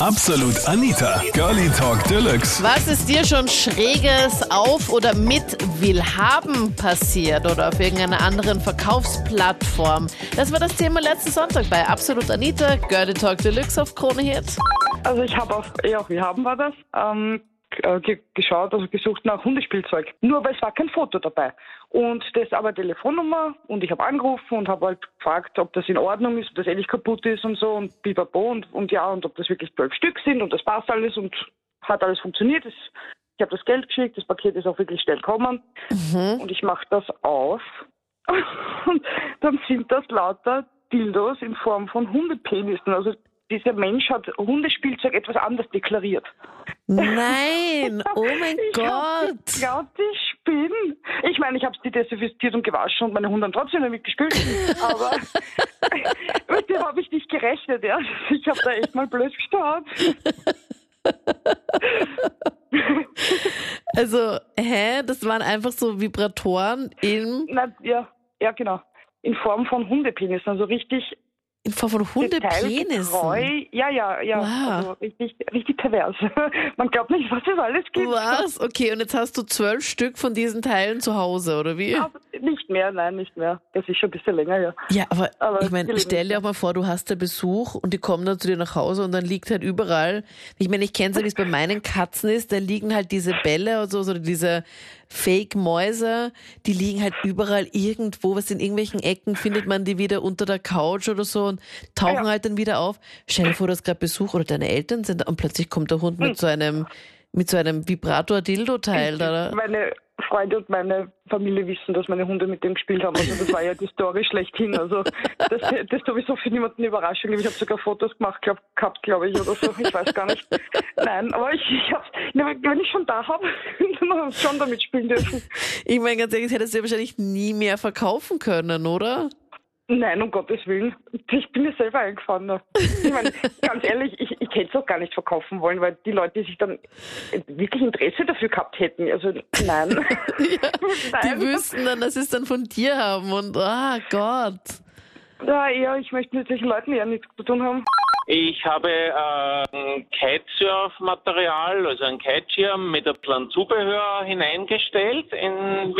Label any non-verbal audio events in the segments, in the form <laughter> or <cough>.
Absolut Anita, Girlie Talk Deluxe. Was ist dir schon Schräges auf oder mit Willhaben passiert oder auf irgendeiner anderen Verkaufsplattform? Das war das Thema letzten Sonntag bei Absolut Anita, Girlie Talk Deluxe auf Krone Hit. Also ich habe auf, ja, wir haben war das, ähm, äh, ge- geschaut, also gesucht nach Hundespielzeug. Nur aber es war kein Foto dabei. Und das aber Telefonnummer und ich habe angerufen und habe halt gefragt, ob das in Ordnung ist, ob das eh nicht kaputt ist und so und bibabo und, und ja und ob das wirklich zwölf Stück sind und das passt alles und hat alles funktioniert. Es, ich habe das Geld geschickt, das Paket ist auch wirklich schnell gekommen und ich mache das auf <laughs> und dann sind das lauter Dildos in Form von Hundepenissen. Also dieser Mensch hat Hundespielzeug etwas anders deklariert. Nein, <laughs> oh mein Ich Gott. geglaubt, ich spinne. Ich meine, ich habe die desinfiziert und gewaschen und meine Hunde haben trotzdem damit gespielt. <laughs> Aber <laughs> mit dem habe ich nicht gerechnet. Ja. Ich habe da echt mal blöd geschaut. Also, hä? Das waren einfach so Vibratoren in, Na, ja, ja, genau. In Form von Hundepenissen. Also richtig in Form von Hundepenissen. Ja, ja, ja. Wow. Also richtig, richtig pervers. <laughs> Man glaubt nicht, was es alles gibt. Was? Okay, und jetzt hast du zwölf Stück von diesen Teilen zu Hause, oder wie? Aber nicht mehr, nein, nicht mehr. Das ist schon ein bisschen länger, ja. Ja, aber, Aber ich meine, stell dir auch mal vor, du hast da Besuch und die kommen dann zu dir nach Hause und dann liegt halt überall, ich meine, ich kenne ja, wie es bei meinen Katzen ist, da liegen halt diese Bälle oder so, so diese Fake-Mäuse, die liegen halt überall irgendwo, was in irgendwelchen Ecken findet man die wieder unter der Couch oder so und tauchen Ja. halt dann wieder auf. Stell dir vor, du hast gerade Besuch oder deine Eltern sind da und plötzlich kommt der Hund Hm. mit so einem, mit so einem Vibrator-Dildo-Teil da. Meine Freunde und meine Familie wissen, dass meine Hunde mit dem gespielt haben. Also das war ja die Story schlechthin. Also das, das ist sowieso für niemanden eine Überraschung. Ich habe sogar Fotos gemacht glaub, gehabt, glaube ich, oder so. Ich weiß gar nicht. Nein, aber ich, ich hab's, wenn ich schon da habe, <laughs> dann habe ich schon damit spielen dürfen. Ich meine, ganz ehrlich, hättest du ja wahrscheinlich nie mehr verkaufen können, oder? Nein, um Gottes Willen. Ich bin mir selber eingefahren. Ich meine, <laughs> ganz ehrlich, ich, ich hätte es auch gar nicht verkaufen wollen, weil die Leute sich dann wirklich Interesse dafür gehabt hätten. Also nein. <laughs> <laughs> Die nein. wüssten dann, dass sie es dann von dir haben und ah Gott. Ja, eher, ich möchte mit solchen Leuten eher nichts zu tun haben. Ich habe äh, ein Kitesurf-Material, also ein Kiteschirm mit ein bisschen Zubehör hineingestellt in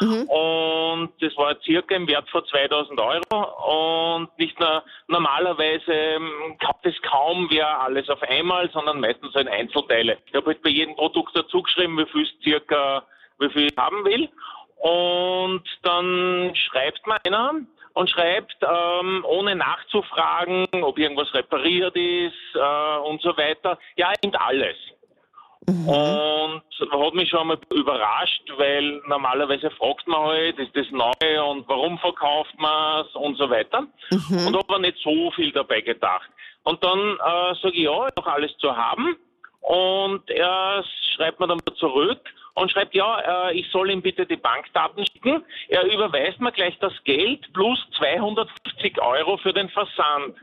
Willhaben. Und das war circa im Wert von 2000 Euro. Und nicht nur normalerweise ähm, kauft es kaum wer alles auf einmal, sondern meistens so in Einzelteile. Ich habe halt bei jedem Produkt dazu geschrieben, wie viel es circa, wie viel ich haben will. Und dann schreibt mir einer und schreibt, ähm, ohne nachzufragen, ob irgendwas repariert ist äh, und so weiter. Ja, er nimmt alles. Und hat mich schon mal überrascht, weil normalerweise fragt man halt, ist das neu und warum verkauft man es und so weiter. Und habe aber nicht so viel dabei gedacht. Und dann äh, sage ich, ja, noch alles zu haben. Und er schreibt mir dann zurück und schreibt, ja, äh, ich soll ihm bitte die Bankdaten schicken. Er überweist mir gleich das Geld plus 250 Euro für den Versand.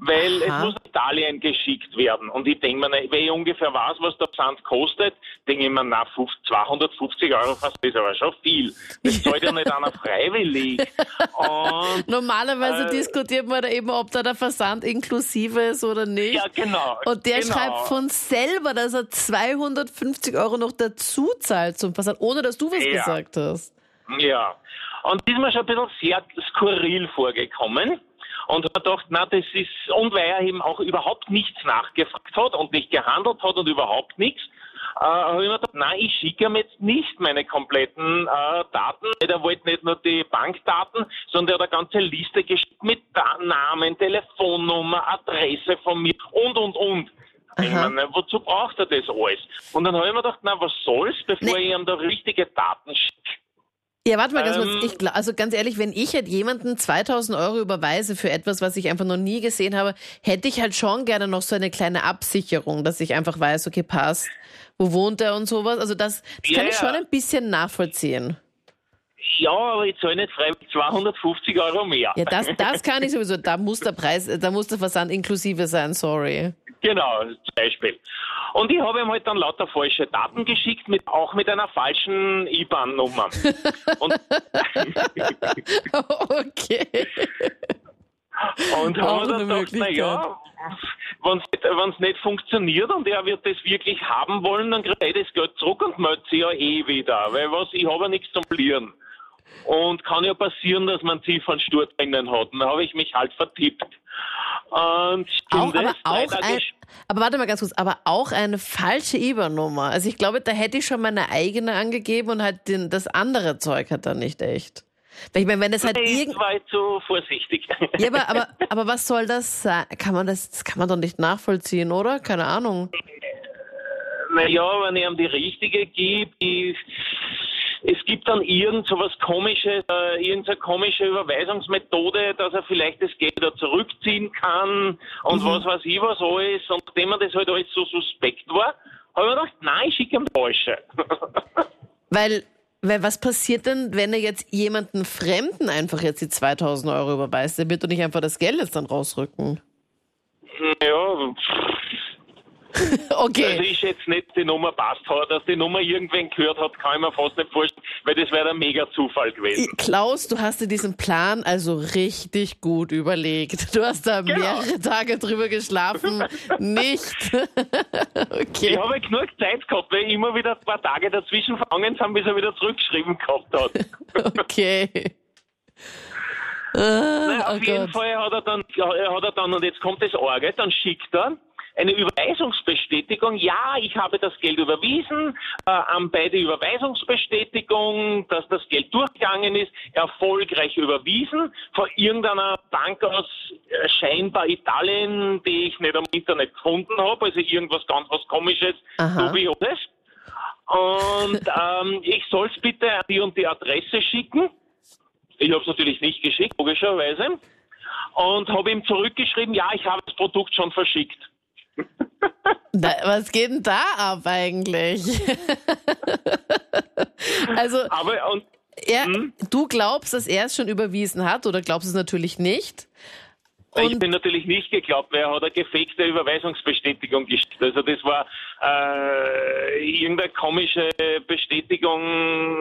Weil Aha. es muss nach Italien geschickt werden. Und ich denke mir, wenn ich ungefähr weiß, was der Versand kostet, denke ich mir, na, 50, 250 Euro Versand ist aber schon viel. Das zahlt ja nicht einer freiwillig. <laughs> Und Normalerweise Äh, diskutiert man da eben, ob da der Versand inklusive ist oder nicht. ja, genau. Und der genau. schreibt von selber, dass er 250 Euro noch dazu zahlt zum Versand, ohne dass du was Ja. gesagt hast. Ja. Und das ist mir schon ein bisschen sehr skurril vorgekommen. Und hat gedacht, na, das ist, und weil er eben auch überhaupt nichts nachgefragt hat und nicht gehandelt hat und überhaupt nichts, äh, habe ich mir gedacht, nein, ich schicke ihm jetzt nicht meine kompletten äh, Daten. Er wollte nicht nur die Bankdaten, sondern er hat eine ganze Liste geschickt mit Namen, Telefonnummer, Adresse von mir und, und, und. Ich meine, wozu braucht er das alles? Und dann habe ich mir gedacht, na, was soll's, bevor Nee. ich ihm da richtige Daten schicke. Ja, warte mal ganz Ähm, kurz. Ich, also ganz ehrlich, wenn ich halt jemanden 2000 Euro überweise für etwas, was ich einfach noch nie gesehen habe, hätte ich halt schon gerne noch so eine kleine Absicherung, dass ich einfach weiß, okay, passt, wo wohnt er und sowas. Also das, das kann Ja, ich schon ein bisschen nachvollziehen. Ja, aber ich zahle nicht freiwillig 250 Euro mehr. Ja, das, <laughs> das kann ich sowieso. Da muss der Preis, da muss der Versand inklusive sein, sorry. Genau, zum Beispiel. Und ich habe ihm halt dann lauter falsche Daten geschickt, mit, auch mit einer falschen IBAN-Nummer. <laughs> Okay. Und haben wir dann gedacht, naja, wenn es nicht funktioniert und er wird das wirklich haben wollen, dann kriegt er das Geld zurück und meldet sich ja eh wieder. Weil was, ich habe ja nichts zum Verlieren. Und kann ja passieren, dass man Ziffernsturt drinnen hat. Und da habe ich mich halt vertippt. Und Auch, aber, auch ein, aber warte mal ganz kurz, aber auch eine falsche IBAN-Nummer. Also ich glaube, da hätte ich schon meine eigene angegeben und halt den, das andere Zeug hat dann nicht echt. Weil ich meine, wenn das halt Nee, irgend... War ich zu vorsichtig. Ja, aber, aber, <laughs> aber was soll das sein? Kann man das, das kann man doch nicht nachvollziehen, oder? Keine Ahnung. Naja, wenn ich ihm die richtige gebe, es gibt dann irgend so was komisches, äh, irgendeine komische Überweisungsmethode, dass er vielleicht das Geld wieder zurückziehen kann und was weiß ich was alles. Und nachdem mir das halt alles so suspekt war, habe ich mir gedacht, nein, ich schicke ihm falsche. <laughs> Weil, weil was passiert denn, wenn er jetzt jemanden Fremden einfach jetzt die 2000 Euro überweist? Der wird doch nicht einfach das Geld jetzt dann rausrücken. ja, <laughs> also Okay. ich schätze nicht, die Nummer passt hat. Dass die Nummer irgendwen gehört hat, kann ich mir fast nicht vorstellen, weil das wäre ein mega Zufall gewesen. Klaus, du hast dir diesen Plan also richtig gut überlegt. Du hast da Genau. mehrere Tage drüber geschlafen. <laughs> Nicht. <laughs> okay. Ich habe genug Zeit gehabt, weil immer wieder ein paar Tage dazwischen vergangen sind, bis er wieder zurückgeschrieben gehabt hat. Okay. Ah, auf oh jeden Gott. Fall hat er dann, hat er dann, und jetzt kommt das Orgel, dann schickt er eine Überweisungsbestätigung. Ja, ich habe das Geld überwiesen, äh, an bei der Überweisungsbestätigung, dass das Geld durchgegangen ist, erfolgreich überwiesen von irgendeiner Bank aus äh, scheinbar Italien, die ich nicht am Internet gefunden habe, also irgendwas ganz was komisches, dubioses. Und <laughs> ähm, ich soll es bitte an die und die Adresse schicken. Ich habe es natürlich nicht geschickt, logischerweise. Und habe ihm zurückgeschrieben, ja, ich habe das Produkt schon verschickt. Da, was geht denn da ab eigentlich? <laughs> also, Aber und er, Hm? du glaubst, dass er es schon überwiesen hat oder glaubst es natürlich nicht? Ich Und- bin natürlich nicht geglaubt, weil er hat eine gefakte Überweisungsbestätigung geschickt. Also das war äh, irgendeine komische Bestätigung,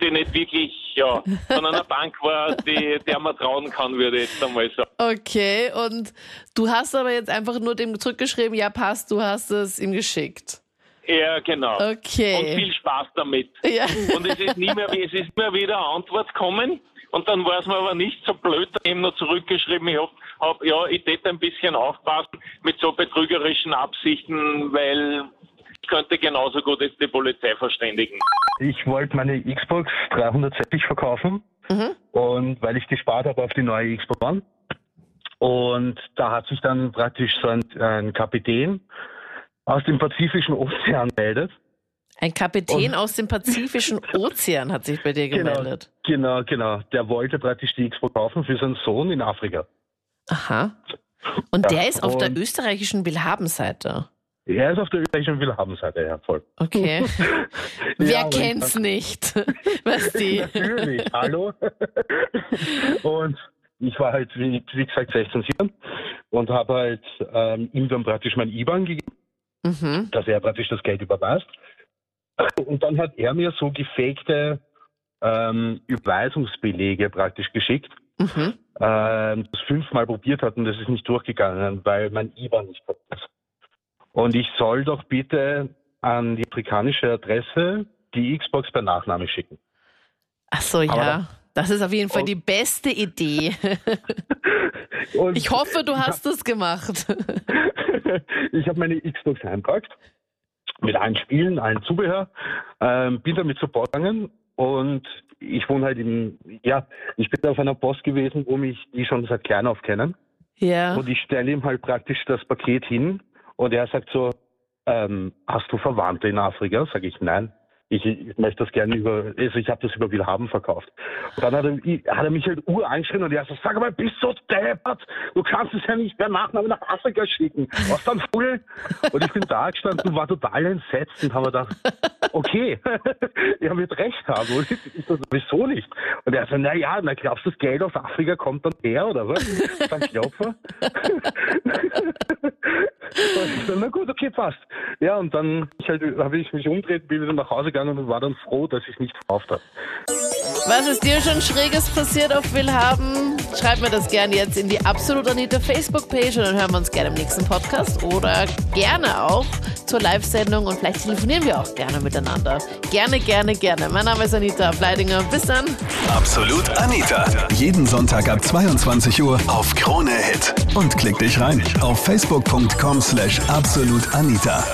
die nicht wirklich ja, von einer Bank war, die, der man trauen kann, würde ich jetzt einmal sagen. Okay, und du hast aber jetzt einfach nur dem zurückgeschrieben, ja passt, du hast es ihm geschickt. Ja, genau. Okay. Und viel Spaß damit. Ja. Und es ist nie mehr, es ist immer wieder Antwort gekommen. Und dann war es mir aber nicht so blöd, eben noch zurückgeschrieben, ich hab, hab ja, ich tät ein bisschen aufpassen mit so betrügerischen Absichten, weil ich könnte genauso gut jetzt die Polizei verständigen. Ich wollte meine Xbox 360 verkaufen und weil ich gespart habe auf die neue Xbox One. Und da hat sich dann praktisch so ein, ein Kapitän aus dem Pazifischen Ozean meldet. Ein Kapitän aus dem Pazifischen <laughs> Ozean hat sich bei dir gemeldet. Genau, genau. Der wollte praktisch die Xbox kaufen für seinen Sohn in Afrika. Aha. Und der ist auf der und- österreichischen Willhabenseite. Er ist auf der österreichischen Willhabenseite, ja, voll. Okay. <laughs> Ja, Wer kennt's nicht? <laughs> Was die? Natürlich, hallo. und ich war halt, wie, wie gesagt, 16, 17 und habe halt ähm, ihm dann praktisch mein IBAN gegeben, Mhm. dass er praktisch das Geld überweist. Und dann hat er mir so gefakte ähm, Überweisungsbelege praktisch geschickt, Mhm. ähm, das fünfmal probiert hat und das ist nicht durchgegangen, weil mein IBAN nicht passt. Und ich soll doch bitte an die afrikanische Adresse die Xbox per Nachname schicken. Ach so, Aber ja. Das ist auf jeden Fall die beste Idee. <laughs> Ich hoffe, du hast es gemacht. <laughs> ich habe meine Xbox heimgepackt mit allen Spielen, allen Zubehör, ähm, bin damit zur Post gegangen und ich wohne halt in, ja, ich bin auf einer Post gewesen, wo mich die schon seit klein auf kennen Ja. und ich stelle ihm halt praktisch das Paket hin und er sagt so, ähm, hast du Verwandte in Afrika? Sag ich nein. Ich, ich möchte das gerne über, also ich habe das über Willhaben verkauft. Und dann hat er, hat er mich halt ur angeschrien und er so, sag mal, bist du deppert? Du kannst es ja nicht per Nachname nach Afrika schicken. Was dann Vogel? Und ich bin da gestanden und war total entsetzt und habe gedacht, okay, <laughs> er wird recht haben. Und ich, so, wieso nicht? Und er so, na ja, na glaubst du, das Geld aus Afrika kommt dann her oder was? Dann Klopfer. <laughs> So, na gut, okay, passt. Ja, und dann halt, habe ich mich umgedreht, bin wieder nach Hause gegangen und war dann froh, dass ich es nicht verkauft habe. Was ist dir schon Schräges passiert auf Willhaben? schreib mir das gerne jetzt in die Absolut Anita Facebook-Page und dann hören wir uns gerne im nächsten Podcast oder gerne auch zur Live-Sendung und vielleicht telefonieren wir auch gerne miteinander. Gerne, gerne, gerne. Mein Name ist Anita Bleidinger. Bis dann. Absolut Anita. Jeden Sonntag ab 22 Uhr auf Krone Hit. Und klick dich rein auf facebook.com slash absolutanita.